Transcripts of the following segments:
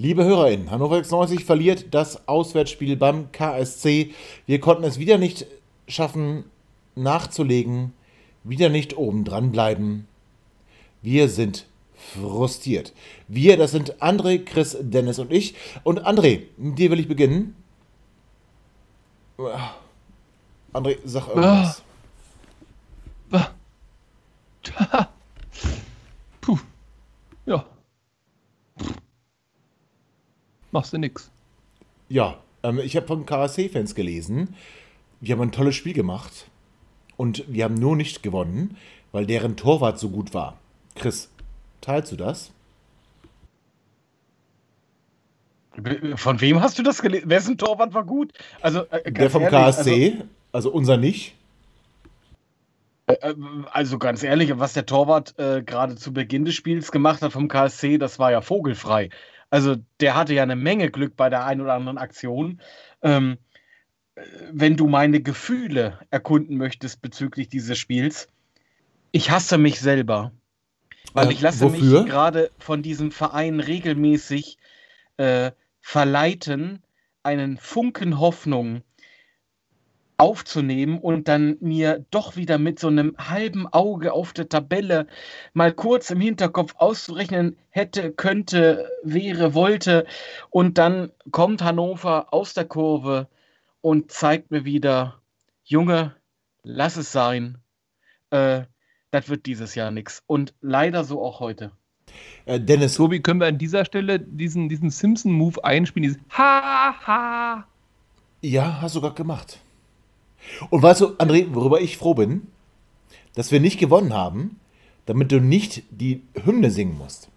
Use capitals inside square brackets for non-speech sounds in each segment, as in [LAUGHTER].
Liebe HörerInnen, Hannover 96 verliert das Auswärtsspiel beim KSC. Wir konnten es wieder nicht schaffen, nachzulegen, wieder nicht oben dran bleiben. Wir sind frustriert. Wir, das sind André, Chris, Dennis und ich. Und André, mit dir will ich beginnen. André, sag irgendwas. [LAUGHS] Puh. Ja. Machst du nix. Ja, ähm, ich habe von KSC-Fans gelesen, wir haben ein tolles Spiel gemacht und wir haben nur nicht gewonnen, weil deren Torwart so gut war. Chris, teilst du das? Von wem hast du das gelesen? Wessen Torwart war gut? Also, äh, Der vom ehrlich, KSC, also, also, unser nicht. Äh, äh, also ganz ehrlich, was der Torwart äh, gerade zu Beginn des Spiels gemacht hat vom KSC, das war ja vogelfrei. Also der hatte ja eine Menge Glück bei der einen oder anderen Aktion. Ähm, wenn du meine Gefühle erkunden möchtest bezüglich dieses Spiels, ich hasse mich selber. Weil äh, ich lasse wofür? mich gerade von diesem Verein regelmäßig äh, verleiten, einen Funken Hoffnung aufzunehmen und dann mir doch wieder mit so einem halben Auge auf der Tabelle mal kurz im Hinterkopf auszurechnen hätte, könnte, wäre, wollte. Und dann kommt Hannover aus der Kurve und zeigt mir wieder, Junge, lass es sein. Äh, das wird dieses Jahr nichts. Und leider so auch heute. Äh, Dennis. Tobi, können wir an dieser Stelle diesen, diesen Simpson-Move einspielen? Dieses Ha, ha. Ja, hast du gerade gemacht. Und weißt du, André, worüber ich froh bin, dass wir nicht gewonnen haben, damit du nicht die Hymne singen musst.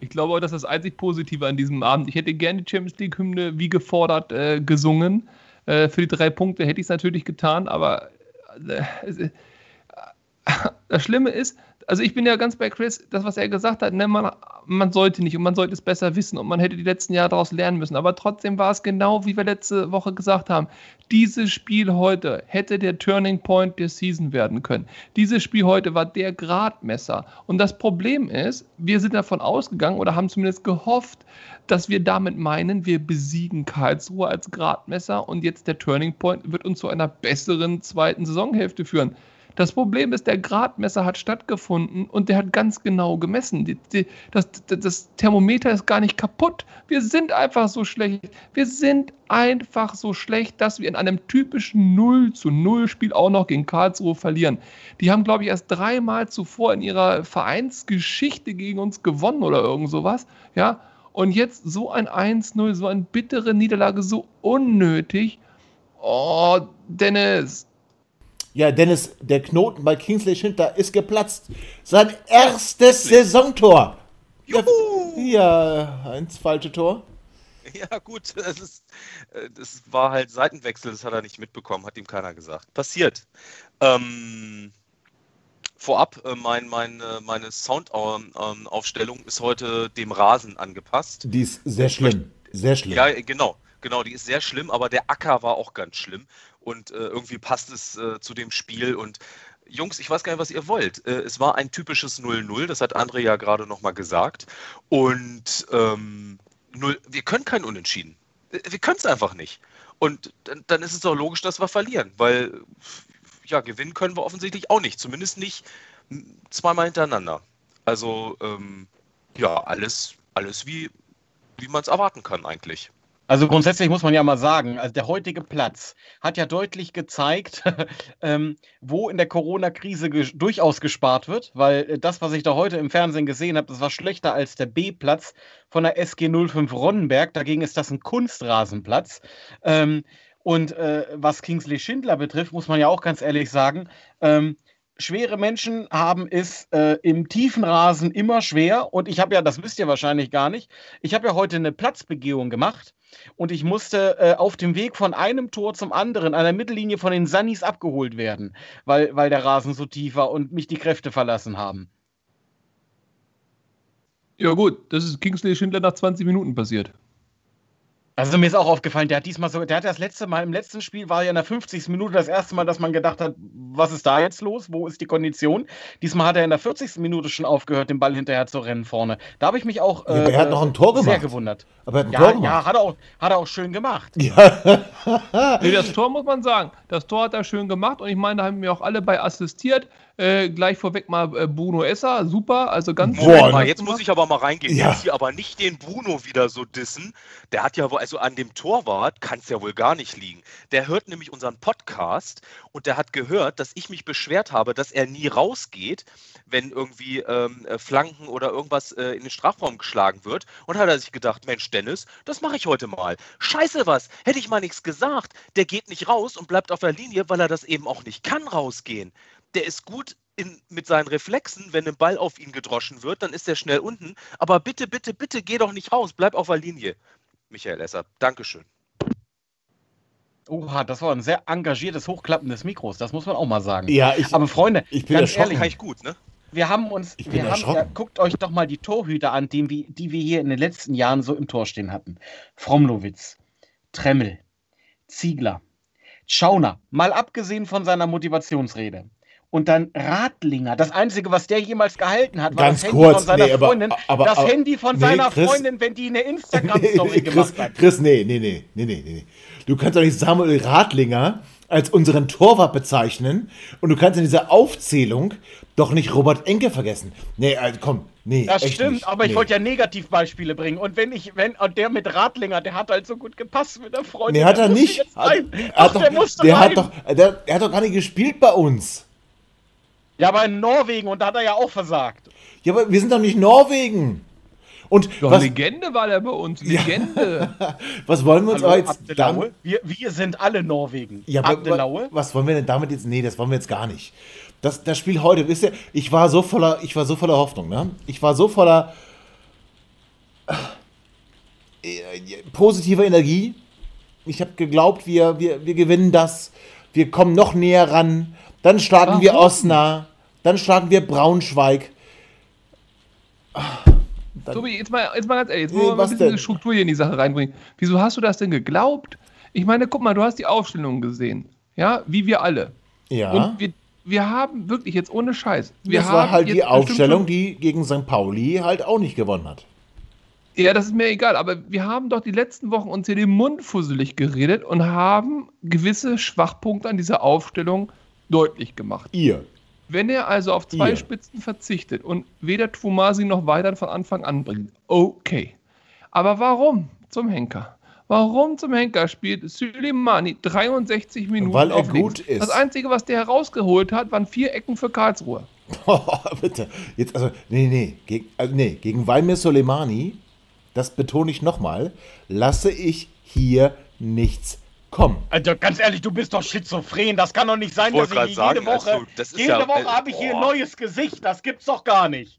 Ich glaube, das ist das einzig Positive an diesem Abend. Ich hätte gerne die Champions League-Hymne wie gefordert äh, gesungen. Äh, für die drei Punkte hätte ich es natürlich getan, aber äh, äh das Schlimme ist, also ich bin ja ganz bei Chris, das, was er gesagt hat, ne, man, man sollte nicht und man sollte es besser wissen und man hätte die letzten Jahre daraus lernen müssen. Aber trotzdem war es genau, wie wir letzte Woche gesagt haben. Dieses Spiel heute hätte der Turning Point der Season werden können. Dieses Spiel heute war der Gradmesser. Und das Problem ist, wir sind davon ausgegangen oder haben zumindest gehofft, dass wir damit meinen, wir besiegen Karlsruhe als Gradmesser und jetzt der Turning Point wird uns zu einer besseren zweiten Saisonhälfte führen. Das Problem ist, der Gradmesser hat stattgefunden und der hat ganz genau gemessen. Die, die, das, das, Thermometer ist gar nicht kaputt. Wir sind einfach so schlecht. Wir sind einfach so schlecht, dass wir in einem typischen 0 zu 0 Spiel auch noch gegen Karlsruhe verlieren. Die haben, glaube ich, erst dreimal zuvor in ihrer Vereinsgeschichte gegen uns gewonnen oder irgend sowas. Ja, und jetzt so ein 1-0, so eine bittere Niederlage, so unnötig. Oh, Dennis, ja, Dennis, der Knoten bei Kingsley Schindler ist geplatzt. Sein erstes Saisontor. Juhu. Ja, eins falsche Tor. Ja, gut, das, ist, äh, das war halt Seitenwechsel, das hat er nicht mitbekommen, hat ihm keiner gesagt. Passiert. Ähm, vorab, äh, mein, mein, meine Soundaufstellung ist heute dem Rasen angepasst. Die ist sehr schlimm. Sehr schlimm. Ja, genau. Genau, die ist sehr schlimm, aber der Acker war auch ganz schlimm und äh, irgendwie passt es äh, zu dem Spiel und Jungs, ich weiß gar nicht, was ihr wollt. Äh, es war ein typisches 0-0, das hat André ja gerade nochmal gesagt. Und ähm, 0, wir können kein Unentschieden. Wir können es einfach nicht. Und dann, dann, ist es doch logisch, dass wir verlieren, weil ja, gewinnen können wir offensichtlich auch nicht. Zumindest nicht zweimal hintereinander. Also ähm, ja, alles, alles wie, wie man es erwarten kann eigentlich. Also grundsätzlich muss man ja mal sagen, also der heutige Platz hat ja deutlich gezeigt, [LAUGHS] ähm, wo in der Corona-Krise ge durchaus gespart wird, weil äh, das, was ich da heute im Fernsehen gesehen habe, das war schlechter als der B-Platz von der SG 05 Ronnenberg. Dagegen ist das ein Kunstrasenplatz. Ähm, und äh, was Kingsley Schindler betrifft, muss man ja auch ganz ehrlich sagen, ähm, schwere Menschen haben es äh, im tiefen Rasen immer schwer. Und ich habe ja, das wisst ihr wahrscheinlich gar nicht, ich habe ja heute eine Platzbegehung gemacht. Und ich musste äh, auf dem Weg von einem Tor zum anderen an der Mittellinie von den Sunnies abgeholt werden, weil, weil der Rasen so tief war und mich die Kräfte verlassen haben. Ja, gut, das ist Kingsley Schindler nach 20 Minuten passiert. Also mir ist auch aufgefallen, der hat diesmal so, der hat das letzte Mal, im letzten Spiel war ja in der 50. Minute das erste Mal, dass man gedacht hat, was ist da jetzt los? Wo ist die Kondition? Diesmal hat er in der 40. Minute schon aufgehört, den Ball hinterher zu rennen vorne. Da habe ich mich auch Ja, aber er hat noch ein Tor sehr gemacht. gewundert. Aber er hat ein Ja, Tor ja, gemacht. hat er, auch, hat er auch schön gemacht. Nee, das Tor muss man sagen. Das Tor hat er schön gemacht und ich meine, da haben wir auch alle bei assistiert. Äh, gleich vorweg mal äh, Bruno Esser, super, also ganz Boah, Moment mal, jetzt muss ich aber mal reingehen. Ja. Jetzt hier aber nicht den Bruno wieder so dissen. Der hat ja wohl, also an dem Torwart kann es ja wohl gar nicht liegen. Der hört nämlich unseren Podcast und der hat gehört, dass ich mich beschwert habe, dass er nie rausgeht, wenn irgendwie ähm, äh, Flanken oder irgendwas äh, in den Strafraum geschlagen wird. Und hat er sich gedacht, Mensch, Dennis, das mache ich heute mal. Scheiße was, hätte ich mal nichts gesagt. Der geht nicht raus und bleibt auf der Linie, weil er das eben auch nicht kann rausgehen der ist gut in, mit seinen Reflexen, wenn ein Ball auf ihn gedroschen wird, dann ist er schnell unten. Aber bitte, bitte, bitte geh doch nicht raus, bleib auf der Linie. Michael Esser, Dankeschön. Oha, das war ein sehr engagiertes Hochklappen des Mikros, das muss man auch mal sagen. Ja, ich, Aber Freunde, ich bin ganz erschrocken. ehrlich, Kann ich gut, ne? wir haben uns, Ich bin wir haben, ja, guckt euch doch mal die Torhüter an, die, wir- die wir hier in den letzten Jahren so im Tor stehen hatten. Fromlowitz, Tremmel, Ziegler, Schauner, mal abgesehen von seiner Motivationsrede. Und dann Radlinger. Das Einzige, was der jemals gehalten hat, war Ganz das Handy kurz, von seiner nee, aber- Freundin. aber- das aber- Handy von nee, seiner Chris- Freundin, wenn die eine Instagram-Story [LAUGHS] gemacht hat. Chris, nee, nee, nee, nee, nee, nee. Du kannst doch nicht Samuel Radlinger als unseren Torwart bezeichnen und du kannst in dieser Aufzählung doch nicht Robert Enke vergessen. Nee, also komm, nee. Das stimmt, nicht. aber ich nee. wollte ja Negativbeispiele bringen. Und wenn ich, wenn, und der mit Radlinger, der hat halt so gut gepasst mit der Freundin. Nee, hat er nicht. Hat, er Ach, doch, der musste der rein. hat doch, der, er hat doch gar nicht gespielt bei uns. Ja, aber in Norwegen und da hat er ja auch versagt. Ja, aber wir sind doch nicht Norwegen. Und Doch, was, Legende war der bei uns, Legende. [LAUGHS] was wollen wir uns aber jetzt Abdelaue? damit, Wir, wir sind alle Norwegen. Ja, aber Abdelaue? wa- was wollen wir denn damit jetzt? Nee, das wollen wir jetzt gar nicht. Das, das Spiel heute, wisst ihr, ich war so voller, ich war so voller Hoffnung, ne? Ich war so voller äh, positiver Energie. Ich habe geglaubt, wir, wir, wir gewinnen das. Wir kommen noch näher ran. Dann schlagen wir Warum? Osnabrück. Dann schlagen wir Braunschweig. Tobi, jetzt mal, jetzt mal ganz ehrlich, jetzt Nee, wollen wir mal was ein bisschen denn? Struktur hier in die Sache reinbringen. Wieso hast du das denn geglaubt? Ich meine, guck mal, du hast die Aufstellung gesehen. Ja, wie wir alle. Ja. Und wir, wir haben wirklich jetzt ohne Scheiß. Wir das war halt die Aufstellung, die gegen St. Pauli halt auch nicht gewonnen hat. Ja, das ist mir egal, aber wir haben doch die letzten Wochen uns hier den Mund fusselig geredet und haben gewisse Schwachpunkte an dieser Aufstellung deutlich gemacht. Ihr. Wenn er also auf zwei Ihr. Spitzen verzichtet und weder Twumasi noch Weidern von Anfang an bringt, okay. Aber warum zum Henker? Warum zum Henker spielt Süleimani 63 Minuten Weil er auf gut links? ist. Das Einzige, was der herausgeholt hat, waren vier Ecken für Karlsruhe. [LAUGHS] Bitte. Jetzt, also, nee, nee, gegen, also, nee, gegen Valmir Soleimani, das betone ich nochmal, lasse ich hier nichts kommen. Also ganz ehrlich, du bist doch schizophren. Das kann doch nicht sein, Ich dass ich jede sagen, Woche, also, das ist jede ja- Woche habe ich hier ein neues Gesicht. Das gibt's doch gar nicht.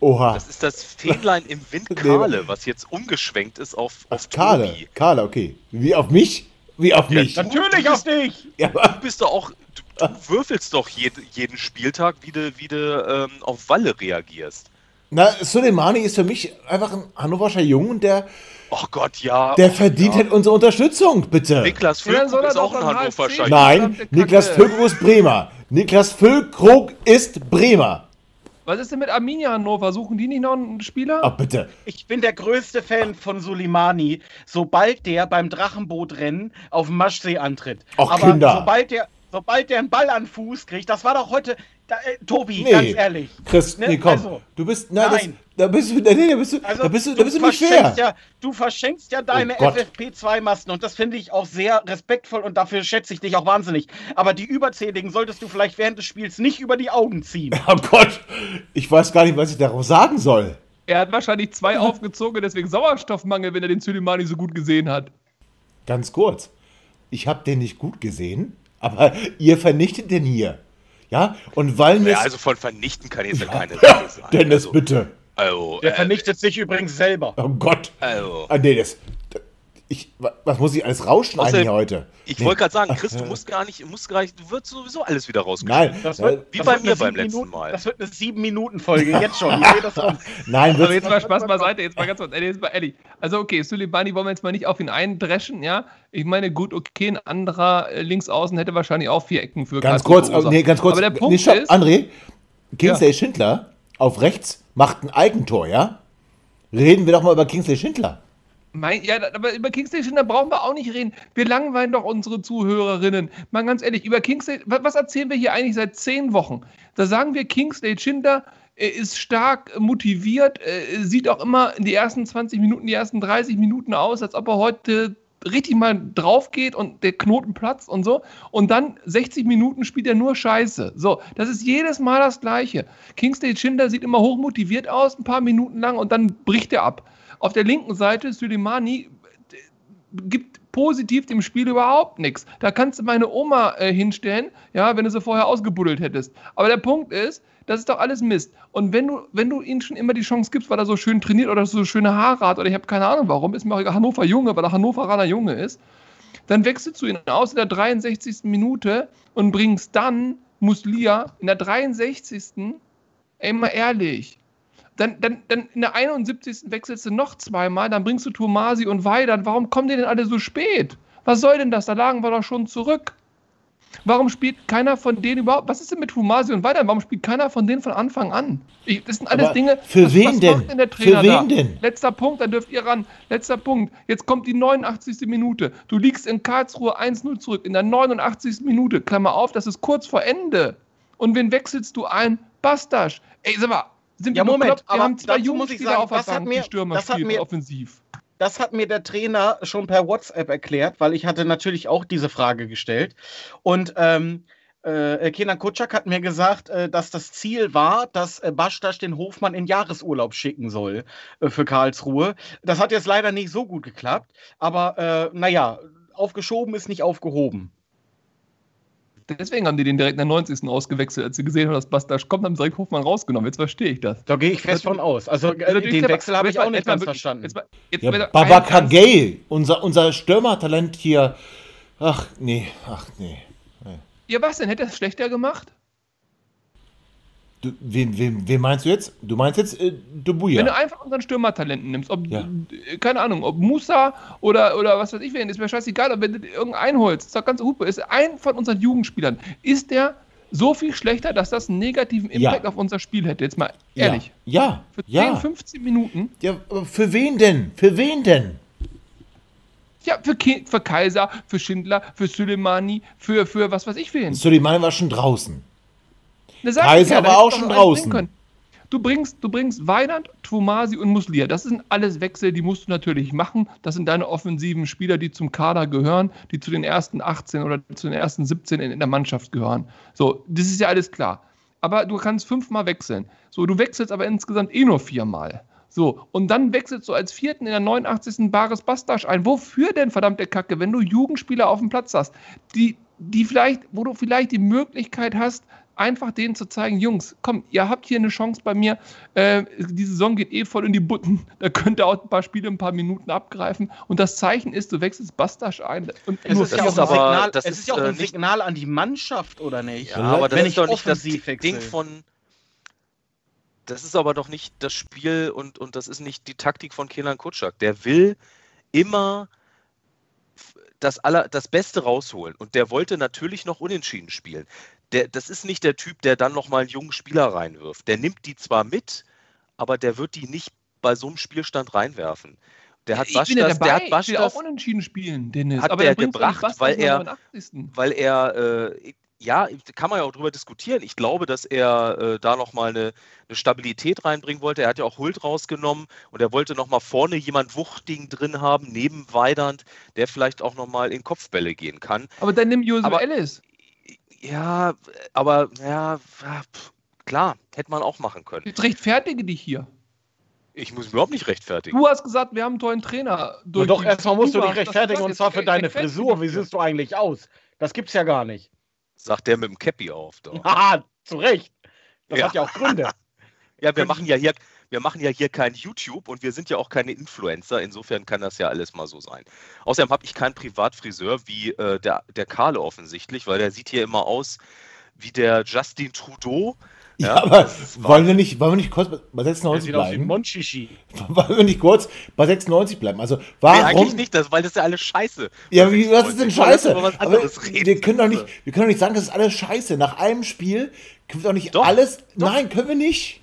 Oha. Das ist das Fähnlein im Wind [LAUGHS] Kahle, was jetzt umgeschwenkt ist auf, auf Kahle, Tobi. Kahle, okay. Wie auf mich? Wie auf Ja, mich. Natürlich du auf dich. Ja, Du bist doch auch, du, du [LAUGHS] würfelst doch jed, jeden Spieltag, wie du, wie du ähm, auf Walle reagierst. na, Soleimani ist für mich einfach ein Hannoverscher Jung und der, Ach Gott, ja. der verdient halt unsere Unterstützung, bitte. Niklas Ja, Füllkrug soll ist auch ein Hannover HSC Scheich. Nein, Niklas. Füllkrug ist Bremer. Niklas Füllkrug ist Bremer. Was ist denn mit Arminia Hannover? Suchen die nicht noch einen Spieler? Ach, bitte. Ich bin der größte Fan von Suleimani, sobald der beim Drachenbootrennen auf dem Maschsee antritt. Ach, Aber Kinder. sobald der, sobald der einen Ball an Fuß kriegt, das war doch heute, da, äh, Tobi, Nee. ganz ehrlich. Chris, Ne? nee, komm. Also, du bist, na, das, nein. da bist du, [LAUGHS] nee, da bist du, Also, da bist du, da bist du nicht fair. verschenkst Ja, du verschenkst ja deine Oh Gott. FFP2-Masten und das finde ich auch sehr respektvoll und dafür schätze ich dich auch wahnsinnig. Aber die überzähligen solltest du vielleicht während des Spiels nicht über die Augen ziehen. [LAUGHS] Oh Gott, ich weiß gar nicht, was ich darauf sagen soll. Er hat wahrscheinlich zwei [LAUGHS] aufgezogen, deswegen Sauerstoffmangel, wenn er den Süleimani so gut gesehen hat. Ganz kurz. Ich habe den nicht gut gesehen, aber ihr vernichtet den hier. Ja, und weil mir. Ja, also von vernichten kann jetzt ja keine Rede sein. Dennis, also, bitte. Also, Der äh, vernichtet sich übrigens selber. Oh Gott. also. Ah, nee, das. Ich, wa- was muss ich alles rausschneiden Außerdem- hier heute? Ich Nee. wollte gerade sagen, Chris, du [LAUGHS] musst gar nicht, musst gar nicht, du wirst sowieso alles wieder rausgeschnitten. Nein, Das äh, wird, Wie das bei mir beim sieben letzten Minuten, Mal. Das wird eine sieben Minuten Folge jetzt schon. Ich das schon. [LAUGHS] nein, Also jetzt mal Spaß beiseite, jetzt mal ganz kurz, ehrlich, jetzt mal ehrlich. Also okay, Soleimani wollen wir jetzt mal nicht auf ihn eindreschen, ja. Ich meine, gut, okay, ein anderer äh, Linksaußen hätte wahrscheinlich auch vier Ecken für ganz kurz, verursacht. nee, ganz kurz. Aber der Punkt nee, stopp, ist, André, Kingsley Schindler auf rechts macht ein Eigentor, ja? Reden wir doch mal über Kingsley Schindler. Mein, ja, aber über Kingsley Schindler brauchen wir auch nicht reden. Wir langweilen doch unsere Zuhörerinnen. Mal ganz ehrlich, über Kingsley, was, erzählen wir hier eigentlich seit zehn Wochen? Da sagen wir, Kingsley Schindler äh, ist stark motiviert, äh, sieht auch immer in die ersten 20 Minuten, die ersten 30 Minuten aus, als ob er heute richtig mal drauf geht und der Knoten platzt und so. Und dann 60 Minuten spielt er nur Scheiße. So, das ist jedes Mal das Gleiche. Kingsley Schindler sieht immer hochmotiviert aus, ein paar Minuten lang und dann bricht er ab. Auf der linken Seite Suleimani gibt positiv dem Spiel überhaupt nichts. Da kannst du meine Oma äh, hinstellen, ja, wenn du sie vorher ausgebuddelt hättest. Aber der Punkt ist, das ist doch alles Mist. Und wenn du, wenn du ihm schon immer die Chance gibst, weil er so schön trainiert oder so schöne Haare hat oder ich habe keine Ahnung warum, ist mir auch egal, Hannover Junge, weil er Hannoveraner Junge ist, dann wechselst du ihn aus in der 63. Minute und bringst dann Muslia in der 63. Ey, mal ehrlich. Dann, dann, dann in der 71. wechselst du noch zweimal, dann bringst du Tomasi und Weidern. Warum kommen die denn alle so spät? Was soll denn das? Da lagen wir doch schon zurück. Warum spielt keiner von denen überhaupt? Was ist denn mit Tomasi und Weidern? Warum spielt keiner von denen von Anfang an? Ich, das sind alles Aber Dinge. für was, wen was denn? der Für wen da? denn? Letzter Punkt, dann dürft ihr ran. Letzter Punkt. Jetzt kommt die 89. Minute. Du liegst in Karlsruhe 1-0 zurück. In der 89. Minute, Klammer auf, das ist kurz vor Ende. Und wen wechselst du ein? Bastasch. Ey, sag mal, sind Ja, wir Moment? Wir aber haben zwei dazu muss ich Jugendspieler sagen, auf der das hat Bank, mir- die Stürmer das hat spielen mir- offensiv. Das hat mir der Trainer schon per WhatsApp erklärt, weil ich hatte natürlich auch diese Frage gestellt. Und ähm, äh, Kenan Kutschak hat mir gesagt, äh, dass das Ziel war, dass äh, Bastasch den Hofmann in Jahresurlaub schicken soll äh, für Karlsruhe. Das hat jetzt leider nicht so gut geklappt, aber äh, naja, aufgeschoben ist nicht aufgehoben. Deswegen haben die den direkt in der 90. ausgewechselt. Als sie gesehen haben, dass Bastasch kommt, haben sie direkt Hofmann rausgenommen. Jetzt verstehe ich das. Da gehe ich fest von aus. Also Das ist äh, den clever. Wechsel habe ich auch nicht ganz wirklich- verstanden. Jetzt mal, jetzt Ja, Ernst- Gay, unser, unser Stürmertalent hier. Ach, nee, ach, nee. Ja, was denn? Hätte er es schlechter gemacht? Du, wen, wen, wen meinst du jetzt? Du meinst jetzt äh, Dubuya? Wenn du einfach unseren Stürmertalenten nimmst, ob, Ja. äh, keine Ahnung, ob Musa oder, oder was weiß ich wen, ist mir scheißegal, aber wenn du irgendeinen holst, ist doch ganz Hupe, ist ein von unseren Jugendspielern, ist der so viel schlechter, dass das einen negativen Ja. Impact auf unser Spiel hätte? Jetzt mal ja. ehrlich. Ja, Für 10, ja. 15 Minuten? ja. Für wen denn? Für wen denn? Ja, für, Ki für Kaiser, für Schindler, für Suleimani, für, für was weiß ich wen. Suleiman war schon draußen. Kaiser war auch du schon draußen. Du bringst, du bringst Weinand, Twumasi und Muslia. Das sind alles Wechsel, die musst du natürlich machen. Das sind deine offensiven Spieler, die zum Kader gehören, die zu den ersten 18 oder zu den ersten 17 in, in der Mannschaft gehören. So, das ist ja alles klar. Aber du kannst fünfmal wechseln. So, du wechselst aber insgesamt eh nur viermal. So, und dann wechselst du als vierten in der 89. Bares Bastasch ein. Wofür denn, verdammte Kacke, wenn du Jugendspieler auf dem Platz hast, die, die vielleicht, wo du vielleicht die Möglichkeit hast, einfach denen zu zeigen, Jungs, komm, ihr habt hier eine Chance bei mir, äh, die Saison geht eh voll in die Butten, [LAUGHS] da könnt ihr auch ein paar Spiele, ein paar Minuten abgreifen und das Zeichen ist, du wechselst Bastasch ein und Es ist das ja auch ist ein aber- Signal, das es ist, ist ja auch äh, ein nicht- Signal an die Mannschaft, oder nicht? Ja, aber das Wenn ist ich doch nicht das offensiv Ding von. Das ist aber doch nicht das Spiel und, und das ist nicht die Taktik von Kenan Kutschak. Der will immer das, aller, das Beste rausholen und der wollte natürlich noch unentschieden spielen. Der, das ist nicht der Typ, der dann nochmal einen jungen Spieler reinwirft. Der nimmt die zwar mit, aber der wird die nicht bei so einem Spielstand reinwerfen. Der hat bin ja der hat Bastas, auch unentschieden spielen, Dennis. hat aber der gebracht, weil er- 89.. weil er, äh, ja, kann man ja auch drüber diskutieren. Ich glaube, dass er äh, da nochmal eine, eine Stabilität reinbringen wollte. Er hat ja auch Hult rausgenommen und er wollte nochmal vorne jemand Wuchtigen drin haben, neben Weidand, der vielleicht auch nochmal in Kopfbälle gehen kann. Aber dann nimm Josu Aber- Ellis. Ja, aber ja, pff, klar, hätte man auch machen können. Jetzt rechtfertige dich hier. Ich muss mich überhaupt nicht rechtfertigen. Du hast gesagt, wir haben einen tollen Trainer. Durch doch, erstmal musst du dich rechtfertigen und zwar für deine Frisur. Wie siehst du eigentlich aus? Das gibt's ja gar nicht. Sagt der mit dem Cappy auf. Doch. [LAUGHS] Haha, zu Recht. Das Ja. hat ja auch Gründe. [LAUGHS] Ja, wir machen ja hier, wir machen ja hier kein YouTube und wir sind ja auch keine Influencer. Insofern kann das ja alles mal so sein. Außerdem habe ich keinen Privatfriseur wie äh, der, der Karle offensichtlich, weil der sieht hier immer aus wie der Justin Trudeau. Ja, aber das ist wollen wir, nicht, wollen wir nicht kurz bei Das 96 sieht aus wie bleiben? Monchichi. [LAUGHS] Wollen wir nicht kurz bei 96 bleiben? Also Nee, warum? eigentlich nicht, das, weil das ist ja alles scheiße. Ja, wie, was ist denn scheiße? Aber wir können doch nicht, wir können doch nicht sagen, das ist alles scheiße. Nach einem Spiel können wir doch nicht Doch, alles. doch. Nein, können wir nicht.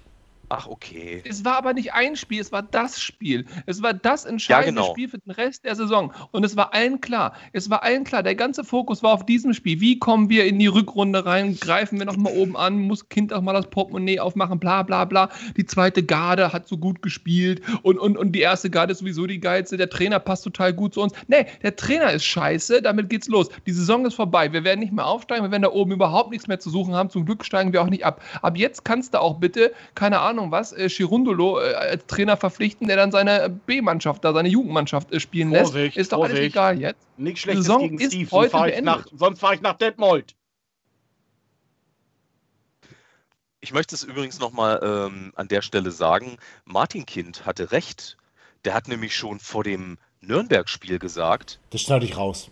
Ach, okay. Es war aber nicht ein Spiel, es war das Spiel. Es war das entscheidende genau. Spiel für den Rest der Saison. Und es war allen klar. Es war allen klar. Der ganze Fokus war auf diesem Spiel. Wie kommen wir in die Rückrunde rein? Greifen wir nochmal oben an? Muss Kind auch mal das Portemonnaie aufmachen? Bla, bla, bla. Die zweite Garde hat so gut gespielt. Und, und, und die erste Garde ist sowieso die geilste. Der Trainer passt total gut zu uns. Nee, der Trainer ist scheiße. Damit geht's los. Die Saison ist vorbei. Wir werden nicht mehr aufsteigen. Wir werden da oben überhaupt nichts mehr zu suchen haben. Zum Glück steigen wir auch nicht ab. Ab jetzt kannst du auch bitte, keine Ahnung was, äh, Chirundolo äh, als Trainer verpflichten, der dann seine B-Mannschaft da, seine Jugendmannschaft äh, spielen Vorsicht, lässt. Ist doch alles Vorsicht. egal jetzt. Nichts Schlechtes Saison gegen ist Steve, heute sonst fahre ich, nach- sonst fahr ich nach Detmold. Ich möchte es übrigens nochmal ähm, an der Stelle sagen, Martin Kind hatte recht. Der hat nämlich schon vor dem Nürnberg-Spiel gesagt, Das schneide ich raus.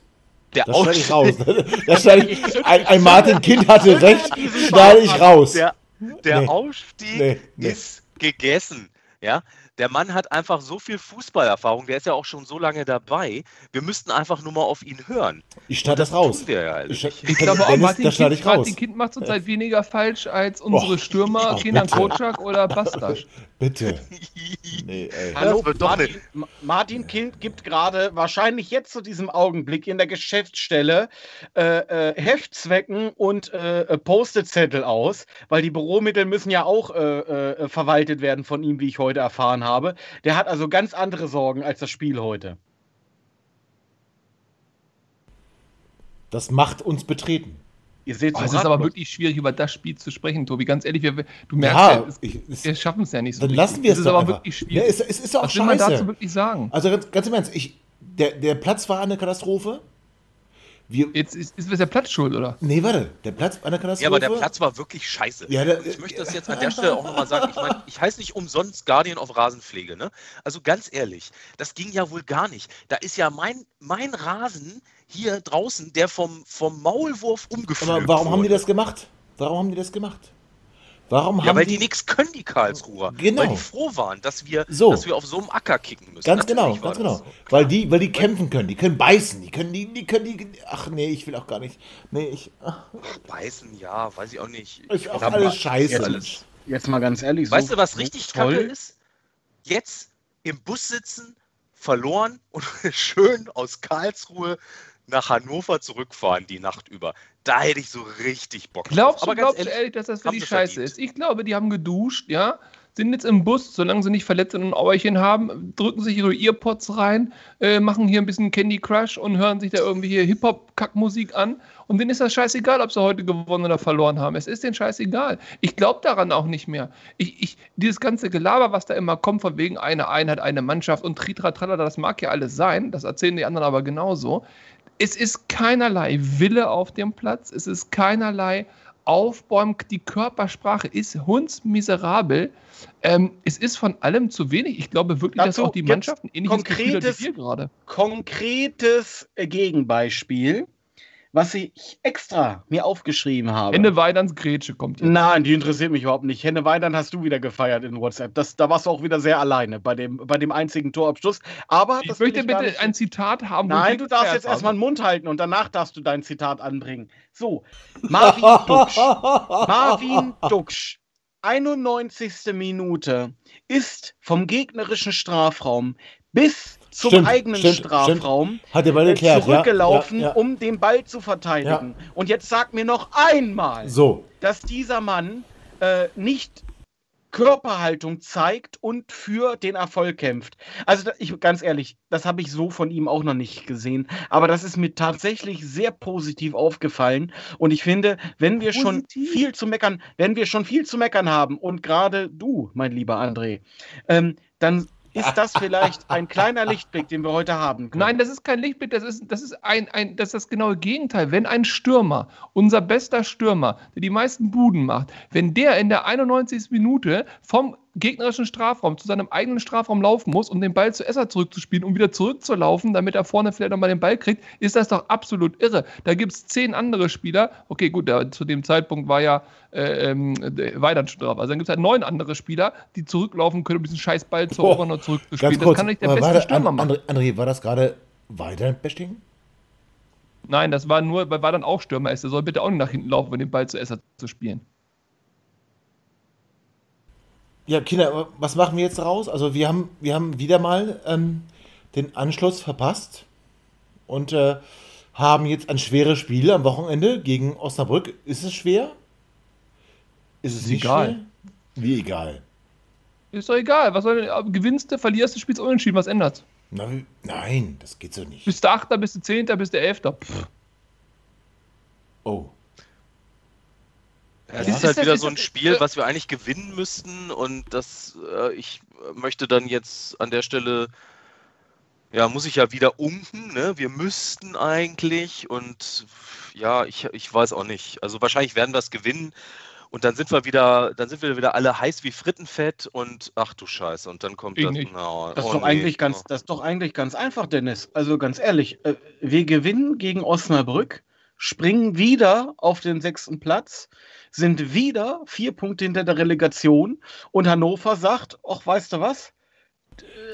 der Das schneide ich Aus- raus. [LAUGHS] Das schneide ich, ein, ein Martin Kind hatte [LAUGHS] recht, schneide ich raus. Der, der Nee. Aufstieg Nee, nee. ist gegessen. Ja, der Mann hat einfach so viel Fußballerfahrung, der ist ja auch schon so lange dabei. Wir müssten einfach nur mal auf ihn hören. Ich schneide das raus. Tun wir ja Ich, nicht. Ich glaube auch, Martin, das kind, ich raus. Martin Kind macht zurzeit weniger falsch als unsere Och, Stürmer oh, Kenan bitte. Kocak oder Bastasch. [LAUGHS] Bitte. Nee, ey. Hallo, Das Martin, Ma- Martin Kind gibt gerade wahrscheinlich jetzt zu diesem Augenblick in der Geschäftsstelle äh, äh, Heftzwecken und äh, äh, Post-it-Zettel aus, weil die Büromittel müssen ja auch äh, äh, verwaltet werden von ihm, wie ich heute erfahren habe. Der hat also ganz andere Sorgen als das Spiel heute. Das macht uns betreten. Ihr seht Oh, es ist aber wirklich schwierig, über das Spiel zu sprechen, Tobi. Ganz ehrlich, wir, du merkst Ja, ja, es, ich, es, wir schaffen es ja nicht so. dann richtig. lassen wir es ist doch aber einfach. wirklich Ja, schwierig. es, es ist auch Was will man dazu scheiße. wirklich sagen? Also ganz, ganz im Ernst, ich, der, der Platz war eine Katastrophe. Wir, Jetzt ist, ist der Platz schuld, oder? nee, warte, der Platz war eine Katastrophe. Ja, aber der Platz war wirklich scheiße. Ja, der- Und ich möchte das jetzt an der Stelle auch nochmal sagen. Ich meine, ich heiße nicht umsonst Guardian of Rasenpflege. Ne? Also ganz ehrlich, das ging ja wohl gar nicht. Da ist ja mein, mein Rasen hier draußen, der vom, vom Maulwurf umgepflügt Aber warum haben die wurde. das gemacht? Warum haben die das gemacht? Warum Ja, haben weil die, die nichts können, die Karlsruher. Genau. Weil die froh waren, dass wir, So. dass wir auf so einem Acker kicken müssen. Ganz genau, Natürlich war ganz genau. so. Weil die, weil die kämpfen können, die können beißen, die können die, die können die. Ach nee, ich will auch gar nicht. Nee, ich. Ach, Beißen, ja, weiß ich auch nicht. ich auch alles scheiße. jetzt- alles. Jetzt mal ganz ehrlich. so- Weißt du, was richtig toll? kacke ist? Jetzt im Bus sitzen, verloren und [LAUGHS] schön aus Karlsruhe nach Hannover zurückfahren die Nacht über. Da hätte ich so richtig Bock drauf. Glaubst du, Aber ganz glaubst du ehrlich, dass das für die Scheiße verdient. ist? Ich glaube, die haben geduscht, ja, sind jetzt im Bus, solange sie nicht verletzt und ein Auerchen haben, drücken sich ihre Earpods rein, äh, machen hier ein bisschen Candy Crush und hören sich da irgendwie hier Hip-Hop-Kackmusik an. Und denen ist das scheißegal, ob sie heute gewonnen oder verloren haben. Es ist denen scheißegal. Ich glaube daran auch nicht mehr. Ich, ich, dieses ganze Gelaber, was da immer kommt, von wegen eine Einheit, eine Mannschaft und Tritra, das mag ja alles sein, das erzählen die anderen aber genauso. Es ist keinerlei Wille auf dem Platz, es ist keinerlei Aufbäumen, die Körpersprache ist hundsmiserabel. Ähm, es ist von allem zu wenig. Ich glaube wirklich, Dazu dass auch die Mannschaften ähnliches Gefühl hat konkretes- wie wir gerade. Konkretes Gegenbeispiel, was ich extra mir aufgeschrieben habe. Ende Weidans Grätsche kommt jetzt. Nein, die interessiert mich überhaupt nicht. Henne Weidern hast du wieder gefeiert in WhatsApp. Das, da warst du auch wieder sehr alleine bei dem, bei dem einzigen Torabschluss. Aber Ich möchte gar bitte nicht- ein Zitat haben. wo Nein, ich du darfst jetzt erstmal den Mund halten und danach darfst du dein Zitat anbringen. So, Marvin Duksch. [LAUGHS] Marvin Duksch. 91. Minute ist vom gegnerischen Strafraum bis zum Stimmt, eigenen stimmt, Strafraum äh, geklärt, ja, zurückgelaufen, ja, ja. um den Ball zu verteidigen. Und jetzt sag mir noch einmal, So, dass dieser Mann äh, nicht Körperhaltung zeigt und für den Erfolg kämpft. Also ich ganz ehrlich, das habe ich so von ihm auch noch nicht gesehen, aber das ist mir tatsächlich sehr positiv aufgefallen und ich finde, wenn wir schon Positiv? viel zu meckern, wenn wir schon viel zu meckern haben und gerade du, mein lieber André, ähm, dann ist das vielleicht ein kleiner Lichtblick, den wir heute haben können? Nein, das ist kein Lichtblick, das ist, das ist ein, ein, das ist das genaue Gegenteil. Wenn ein Stürmer, unser bester Stürmer, der die meisten Buden macht, wenn der in der 91. Minute vom gegnerischen Strafraum zu seinem eigenen Strafraum laufen muss, um den Ball zu Esser zurückzuspielen, um wieder zurückzulaufen, damit er vorne vielleicht nochmal den Ball kriegt, ist das doch absolut irre. Da gibt es zehn andere Spieler. Okay, gut, da, zu dem Zeitpunkt war ja äh, ähm, Weidand schon drauf. Also dann gibt es halt neun andere Spieler, die zurücklaufen können, um diesen scheiß Ball zu erobern und zurückzuspielen. Kurz, das kann nicht der beste war da- Stürmer machen. André, André, war das gerade Weidand-Bashing? Nein, das war nur, weil Weidand auch Stürmer ist. Der soll bitte auch nicht nach hinten laufen, um den Ball zu Esser zu spielen. Ja, Kinder, was machen wir jetzt daraus? Also wir haben, wir haben wieder mal ähm, den Anschluss verpasst und äh, haben jetzt ein schweres Spiel am Wochenende gegen Osnabrück. Ist es schwer? Ist es Ist nicht egal. schwer? Wie egal? Ist doch egal. Was soll denn, gewinnst du, verlierst du, spielst unentschieden, was ändert? Wie- nein, das geht so nicht. Bist du Achter, bist du Zehnter, bist du Elfter. Pff. Oh. Es Ja. ist halt wieder ist so ein Spiel, äh, was wir eigentlich gewinnen müssten und das, äh, ich möchte dann jetzt an der Stelle, ja, muss ich ja wieder unken, ne? Wir müssten eigentlich und ja, ich, ich weiß auch nicht. Also wahrscheinlich werden wir es gewinnen und dann sind wir wieder, dann sind wir wieder alle heiß wie Frittenfett und ach du Scheiße, und dann kommt Ich das. nicht. na, Das ist oh doch nee, eigentlich ganz, oh. das ist doch eigentlich ganz einfach, Dennis. Also ganz ehrlich, äh, wir gewinnen gegen Osnabrück, springen wieder auf den sechsten Platz, sind wieder vier Punkte hinter der Relegation und Hannover sagt, ach, weißt du was?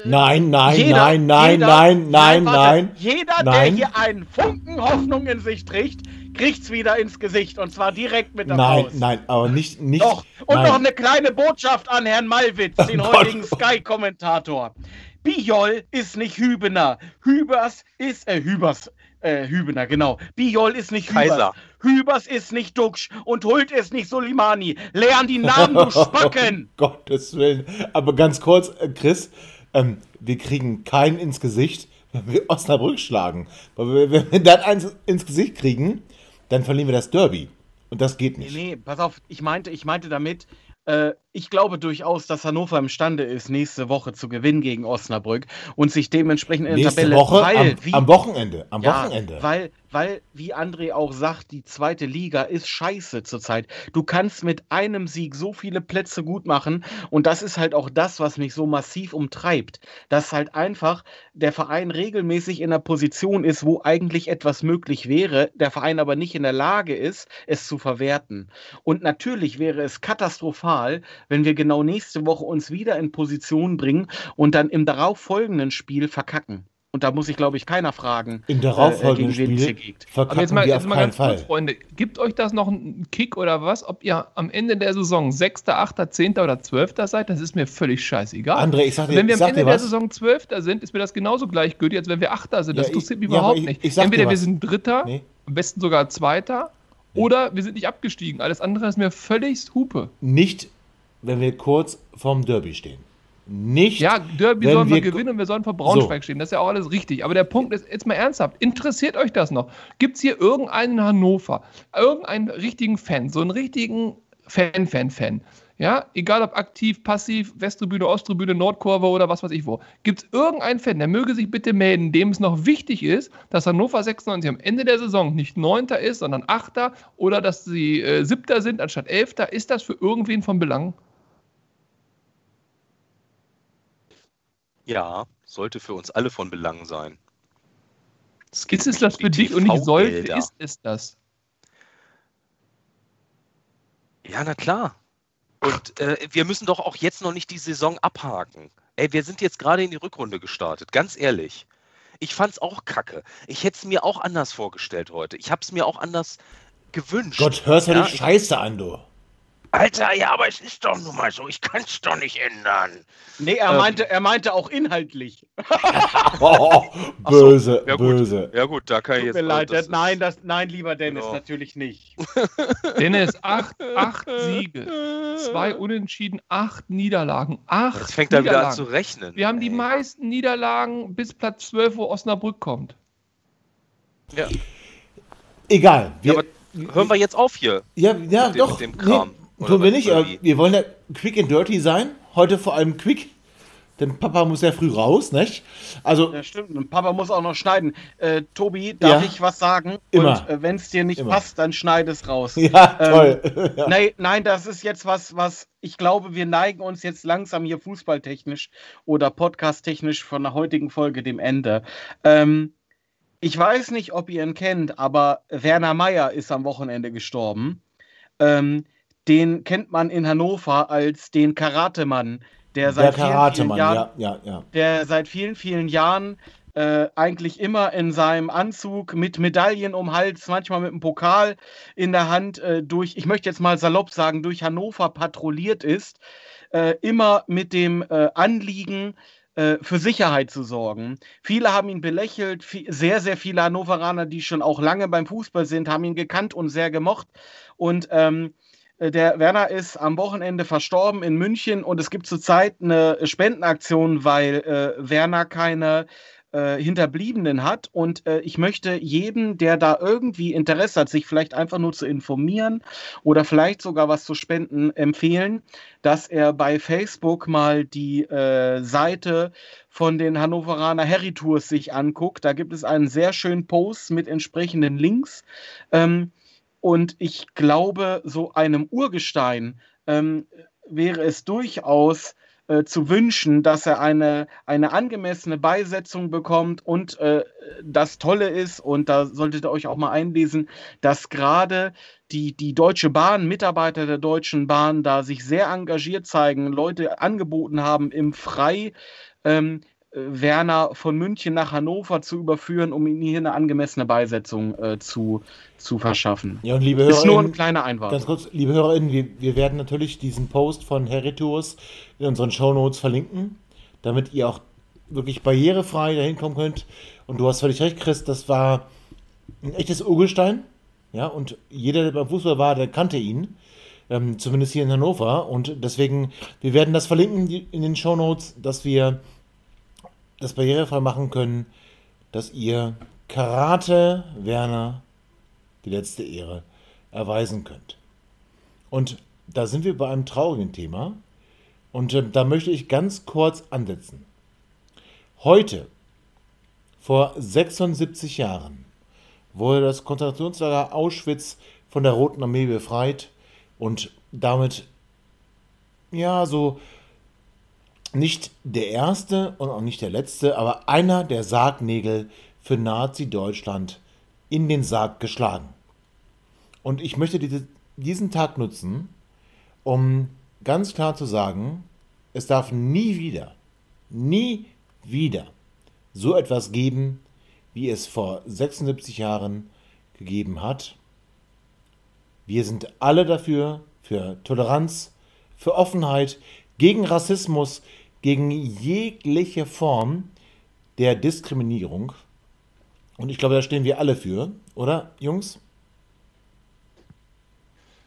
Nein, nein, Jeder- nein, nein, jeder- nein, nein, warte. nein. Jeder, nein. der hier einen Funken Hoffnung in sich trägt, kriegt's wieder ins Gesicht und zwar direkt mit der Nein, Faust. nein, aber nicht, nicht. Doch, und nein. noch eine kleine Botschaft an Herrn Malwitz, den [LAUGHS] Gott. heutigen Sky-Kommentator. Bijol ist nicht Hübener. Hübers ist, äh, Hübers, äh, Hübener, genau. Bijol ist nicht Hübers. Kaiser. Hübers ist nicht Duxch und Hult ist nicht Solimani. Lern die Namen, du [LAUGHS] Spacken! Um Gottes Willen. Aber ganz kurz, äh, Chris, ähm, wir kriegen keinen ins Gesicht, wenn wir Osnabrück schlagen. Weil wir- wenn wir dann eins ins Gesicht kriegen, dann verlieren wir das Derby. Und das geht Nee, nicht. nee, pass auf, ich meinte, ich meinte damit, ich glaube durchaus, dass Hannover imstande ist, nächste Woche zu gewinnen gegen Osnabrück und sich dementsprechend in der Tabelle, Woche weil, am, wie, am Wochenende. Am Ja, Wochenende. Weil, weil, wie André auch sagt, die zweite Liga ist scheiße zurzeit. Du kannst mit einem Sieg so viele Plätze gut machen und das ist halt auch das, was mich so massiv umtreibt. Dass halt einfach der Verein regelmäßig in einer Position ist, wo eigentlich etwas möglich wäre, der Verein aber nicht in der Lage ist, es zu verwerten. Und natürlich wäre es katastrophal, wenn wir genau nächste Woche uns wieder in Position bringen und dann im darauffolgenden Spiel verkacken. Und da muss ich, glaube ich, keiner fragen, Im darauffolgenden äh, gegen wen hier Spiel geht. Aber jetzt mal, jetzt mal ganz kurz, Fall. Freunde. Gibt euch das noch einen Kick oder was, ob ihr am Ende der Saison 6., 8., 10. oder 12. seid? Das ist mir völlig scheißegal. André, ich sag dir, wenn wir am sag Ende der. Saison 12. sind, ist mir das genauso gleichgültig, als wenn wir 8. sind. Das Ja, interessiert ich- mich ja, überhaupt ich- nicht. ich Entweder wir sind Dritter, Nee. am besten sogar Zweiter, oder wir sind nicht abgestiegen. Alles andere ist mir völlig Hupe. Nicht, wenn wir kurz vorm Derby stehen. Nicht, Ja, Derby sollen wir wir- gewinnen und wir sollen vor Braunschweig stehen. Das ist ja auch alles richtig. Aber der Punkt ist, jetzt mal ernsthaft, interessiert euch das noch? Gibt es hier irgendeinen in Hannover, irgendeinen richtigen Fan, so einen richtigen Fan, Fan, Fan? Ja, egal ob aktiv, passiv, Westtribüne, Osttribüne, Nordkurve oder was weiß ich wo. Gibt es irgendeinen Fan, der möge sich bitte melden, dem es noch wichtig ist, dass Hannover 96 am Ende der Saison nicht Neunter ist, sondern Achter oder dass sie äh, Siebter sind anstatt Elfter? Ist das für irgendwen von Belang? Ja, sollte für uns alle von Belang sein. Es Ist es das für dich und nicht sollte? Ist es das? Ja, na klar. Und äh, wir müssen doch auch jetzt noch nicht die Saison abhaken. Ey, wir sind jetzt gerade in die Rückrunde gestartet, ganz ehrlich. Ich fand's auch kacke. Ich hätte es mir auch anders vorgestellt heute. Ich habe es mir auch anders gewünscht. Gott, hörst du Ja, die ich- Scheiße an, du. Alter, ja, aber es ist doch nun mal so. Ich kann es doch nicht ändern. Nee, er, Ähm. meinte, er meinte auch inhaltlich. [LAUGHS] Oh, Ach so, böse, ja gut. böse. Ja gut, da kann ich Tut jetzt. mir leid. das nein, das, nein, lieber Dennis, Ja. natürlich nicht. [LAUGHS] Dennis, acht, acht Siege, zwei Unentschieden, acht Niederlagen. Acht Jetzt fängt er wieder an zu rechnen. Wir haben die Ey. meisten Niederlagen bis Platz 12, wo Osnabrück kommt. Ja. Egal. Ja, Wir, aber hören wir jetzt auf hier. ja, ja mit dem- doch. mit dem Kram. Nee, Oder tun wir nicht. oder Aber wie? wir wollen ja quick and dirty sein. Heute vor allem quick. denn Papa muss ja früh raus, nicht? Also, Ja, stimmt. Und Papa muss auch noch schneiden. Äh, Tobi, darf Ja. ich was sagen? Immer. Und äh, wenn es dir nicht Immer. passt, dann schneid es raus. [LAUGHS] ja, Ähm, toll. [LAUGHS] ja. Nein, nein, das ist jetzt was, was ich glaube, wir neigen uns jetzt langsam hier fußballtechnisch oder podcasttechnisch von der heutigen Folge dem Ende. Ähm, ich weiß nicht, ob ihr ihn kennt, aber Werner Meyer ist am Wochenende gestorben. Ähm, den kennt man in Hannover als den Karatemann, der Der seit vielen, vielen Karatemann, Jahren ja, ja, ja. der seit vielen, vielen Jahren äh, eigentlich immer in seinem Anzug mit Medaillen um Hals, manchmal mit einem Pokal in der Hand äh, durch, ich möchte jetzt mal salopp sagen, durch Hannover patrouilliert ist, äh, immer mit dem äh, Anliegen, äh, für Sicherheit zu sorgen. Viele haben ihn belächelt, sehr, sehr viele Hannoveraner, die schon auch lange beim Fußball sind, haben ihn gekannt und sehr gemocht. Und ähm, äh, der Werner ist am Wochenende verstorben in München und es gibt zurzeit eine Spendenaktion, weil äh, Werner keine äh, Hinterbliebenen hat. Und äh, ich möchte jedem, der da irgendwie Interesse hat, sich vielleicht einfach nur zu informieren oder vielleicht sogar was zu spenden, empfehlen, dass er bei Facebook mal die äh, Seite von den Hannoveraner Harry Tours sich anguckt. Da gibt es einen sehr schönen Post mit entsprechenden Links. Ähm, und ich glaube, so einem Urgestein ähm, wäre es durchaus äh, zu wünschen, dass er eine, eine angemessene Beisetzung bekommt. Und äh, das Tolle ist, und da solltet ihr euch auch mal einlesen, dass gerade die, die Deutsche Bahn, Mitarbeiter der Deutschen Bahn, da sich sehr engagiert zeigen, Leute angeboten haben, im Frei ähm, äh, Werner von München nach Hannover zu überführen, um ihm hier eine angemessene Beisetzung äh, zu, zu verschaffen. Ja, und liebe Ist nur ein kleiner Einwand. ganz kurz, liebe HörerInnen, wir, wir werden natürlich diesen Post von Harry Tours in unseren Shownotes verlinken, damit ihr auch wirklich barrierefrei dahin kommen könnt. Und du hast völlig recht, Chris, das war ein echtes Urgestein. Ja, und jeder, der beim Fußball war, der kannte ihn. Ähm, zumindest hier in Hannover. Und deswegen, wir werden das verlinken in den Shownotes, dass wir das barrierefrei machen können, dass ihr Karate Werner die letzte Ehre erweisen könnt. Und da sind wir bei einem traurigen Thema. Und äh, da möchte ich ganz kurz ansetzen. Heute, vor 76 Jahren, wurde das Konzentrationslager Auschwitz von der Roten Armee befreit und damit, ja, so nicht der erste und auch nicht der letzte, aber einer der Sargnägel für Nazi-Deutschland in den Sarg geschlagen. Und ich möchte diese, diesen Tag nutzen, um ganz klar zu sagen, es darf nie wieder, nie wieder so etwas geben, wie es vor 76 Jahren gegeben hat. Wir sind alle dafür, für Toleranz, für Offenheit, gegen Rassismus, gegen jegliche Form der Diskriminierung. Und ich glaube, da stehen wir alle für, oder, Jungs?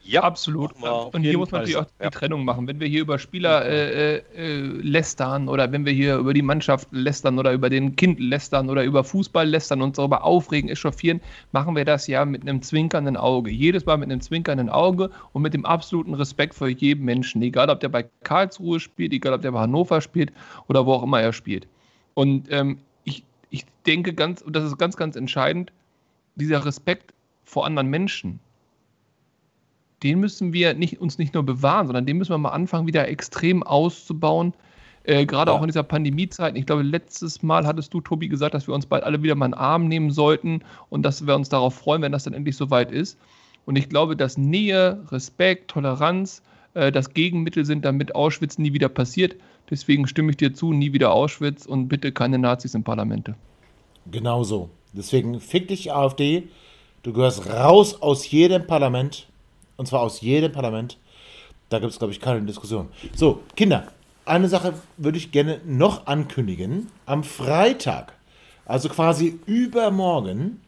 Ja, Absolut. Und hier muss man natürlich auch die Ja. Trennung machen. Wenn wir hier über Spieler äh, äh, äh, lästern oder wenn wir hier über die Mannschaft lästern oder über den Kind lästern oder über Fußball lästern und darüber aufregen, echauffieren, machen wir das ja mit einem zwinkernden Auge. Jedes Mal mit einem zwinkernden Auge und mit dem absoluten Respekt vor jedem Menschen. Egal, ob der bei Karlsruhe spielt, egal, ob der bei Hannover spielt oder wo auch immer er spielt. Und ähm, ich, ich denke ganz, und das ist ganz, ganz entscheidend, dieser Respekt vor anderen Menschen den müssen wir nicht, uns nicht nur bewahren, sondern den müssen wir mal anfangen, wieder extrem auszubauen. Äh, Gerade Ja. auch in dieser Pandemiezeit. Ich glaube, letztes Mal hattest du, Tobi, gesagt, dass wir uns bald alle wieder mal in den Arm nehmen sollten und dass wir uns darauf freuen, wenn das dann endlich soweit ist. Und ich glaube, dass Nähe, Respekt, Toleranz äh, das Gegenmittel sind, damit Auschwitz nie wieder passiert. Deswegen stimme ich dir zu, nie wieder Auschwitz und bitte keine Nazis im Parlamente. Genau so. Deswegen fick dich, AfD. Du gehörst raus aus jedem Parlament. Und zwar aus jedem Parlament. Da gibt es, glaube ich, keine Diskussion. So, Kinder, eine Sache würde ich gerne noch ankündigen. Am Freitag, also quasi übermorgen,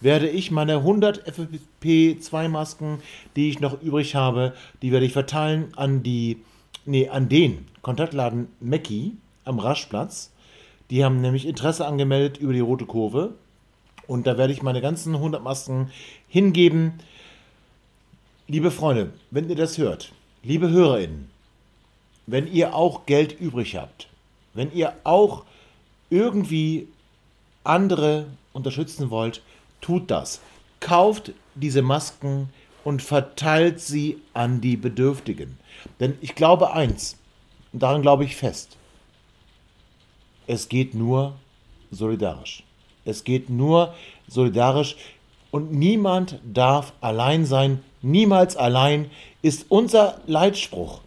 werde ich meine 100 FFP2-Masken, die ich noch übrig habe, die werde ich verteilen an die, nee, an den Kontaktladen Mackie am Raschplatz. Die haben nämlich Interesse angemeldet über die rote Kurve. Und da werde ich meine ganzen 100 Masken hingeben. Liebe Freunde, wenn ihr das hört, liebe HörerInnen, wenn ihr auch Geld übrig habt, wenn ihr auch irgendwie andere unterstützen wollt, tut das. Kauft diese Masken und verteilt sie an die Bedürftigen. Denn ich glaube eins, und daran glaube ich fest, es geht nur solidarisch. Es geht nur solidarisch und niemand darf allein sein. Niemals allein ist unser Leitspruch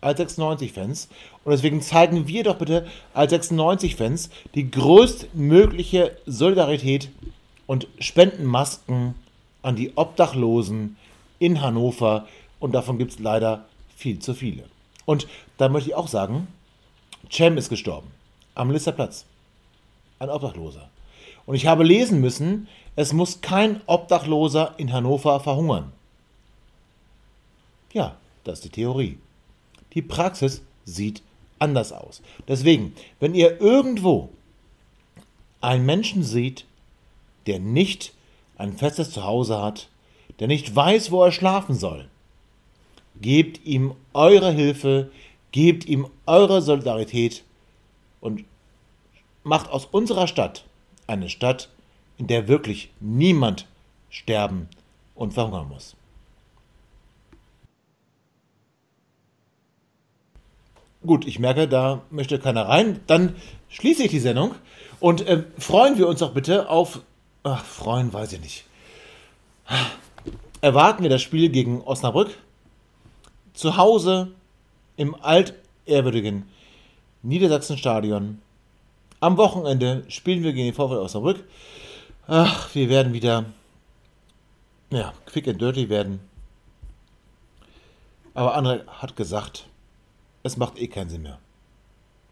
als 96-Fans. Und deswegen zeigen wir doch bitte als 96-Fans die größtmögliche Solidarität und spenden Masken an die Obdachlosen in Hannover. Und davon gibt es leider viel zu viele. Und da möchte ich auch sagen, Cem ist gestorben. Am Listerplatz. Ein Obdachloser. Und ich habe lesen müssen, es muss kein Obdachloser in Hannover verhungern. Ja, das ist die Theorie. Die Praxis sieht anders aus. Deswegen, wenn ihr irgendwo einen Menschen seht, der nicht ein festes Zuhause hat, der nicht weiß, wo er schlafen soll, gebt ihm eure Hilfe, gebt ihm eure Solidarität und macht aus unserer Stadt eine Stadt, in der wirklich niemand sterben und verhungern muss. Gut, ich merke, da möchte keiner rein. Dann schließe ich die Sendung und äh, freuen wir uns doch bitte auf. Ach, freuen weiß ich nicht. Erwarten wir das Spiel gegen Osnabrück zu Hause im altehrwürdigen Niedersachsenstadion. Am Wochenende spielen wir gegen den VfL Osnabrück. Ach, wir werden wieder ja, quick and dirty werden. Aber André hat gesagt, es macht eh keinen Sinn mehr.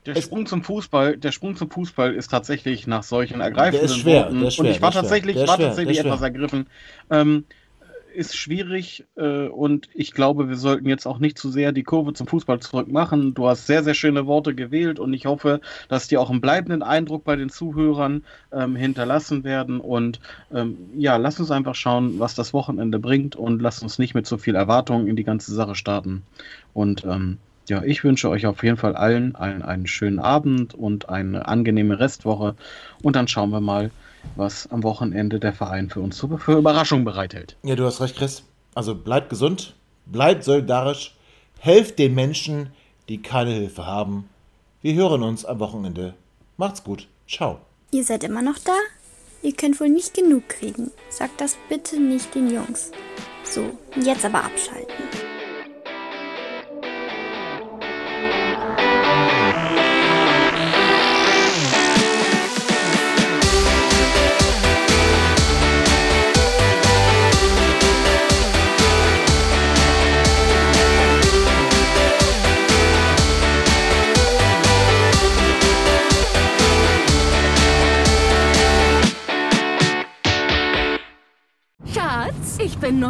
Der Sprung zum Fußball, der Sprung zum Fußball ist tatsächlich nach solchen ergreifenden Der ist schwer, Worten, der ist schwer, und ich war tatsächlich, schwer, war tatsächlich etwas ergriffen. Ähm, ist schwierig äh, und ich glaube, wir sollten jetzt auch nicht zu sehr die Kurve zum Fußball zurück machen. Du hast sehr, sehr schöne Worte gewählt und ich hoffe, dass die auch einen bleibenden Eindruck bei den Zuhörern ähm, hinterlassen werden. Und ähm, ja, lass uns einfach schauen, was das Wochenende bringt und lass uns nicht mit so viel Erwartung in die ganze Sache starten. Und ähm, ja, ich wünsche euch auf jeden Fall allen, allen einen schönen Abend und eine angenehme Restwoche. Und dann schauen wir mal, was am Wochenende der Verein für uns für Überraschungen bereithält. Ja, du hast recht, Chris. Also bleibt gesund, bleibt solidarisch, helft den Menschen, die keine Hilfe haben. Wir hören uns am Wochenende. Macht's gut. Ciao. Ihr seid immer noch da? Ihr könnt wohl nicht genug kriegen. Sagt das bitte nicht den Jungs. So, jetzt aber abschalten.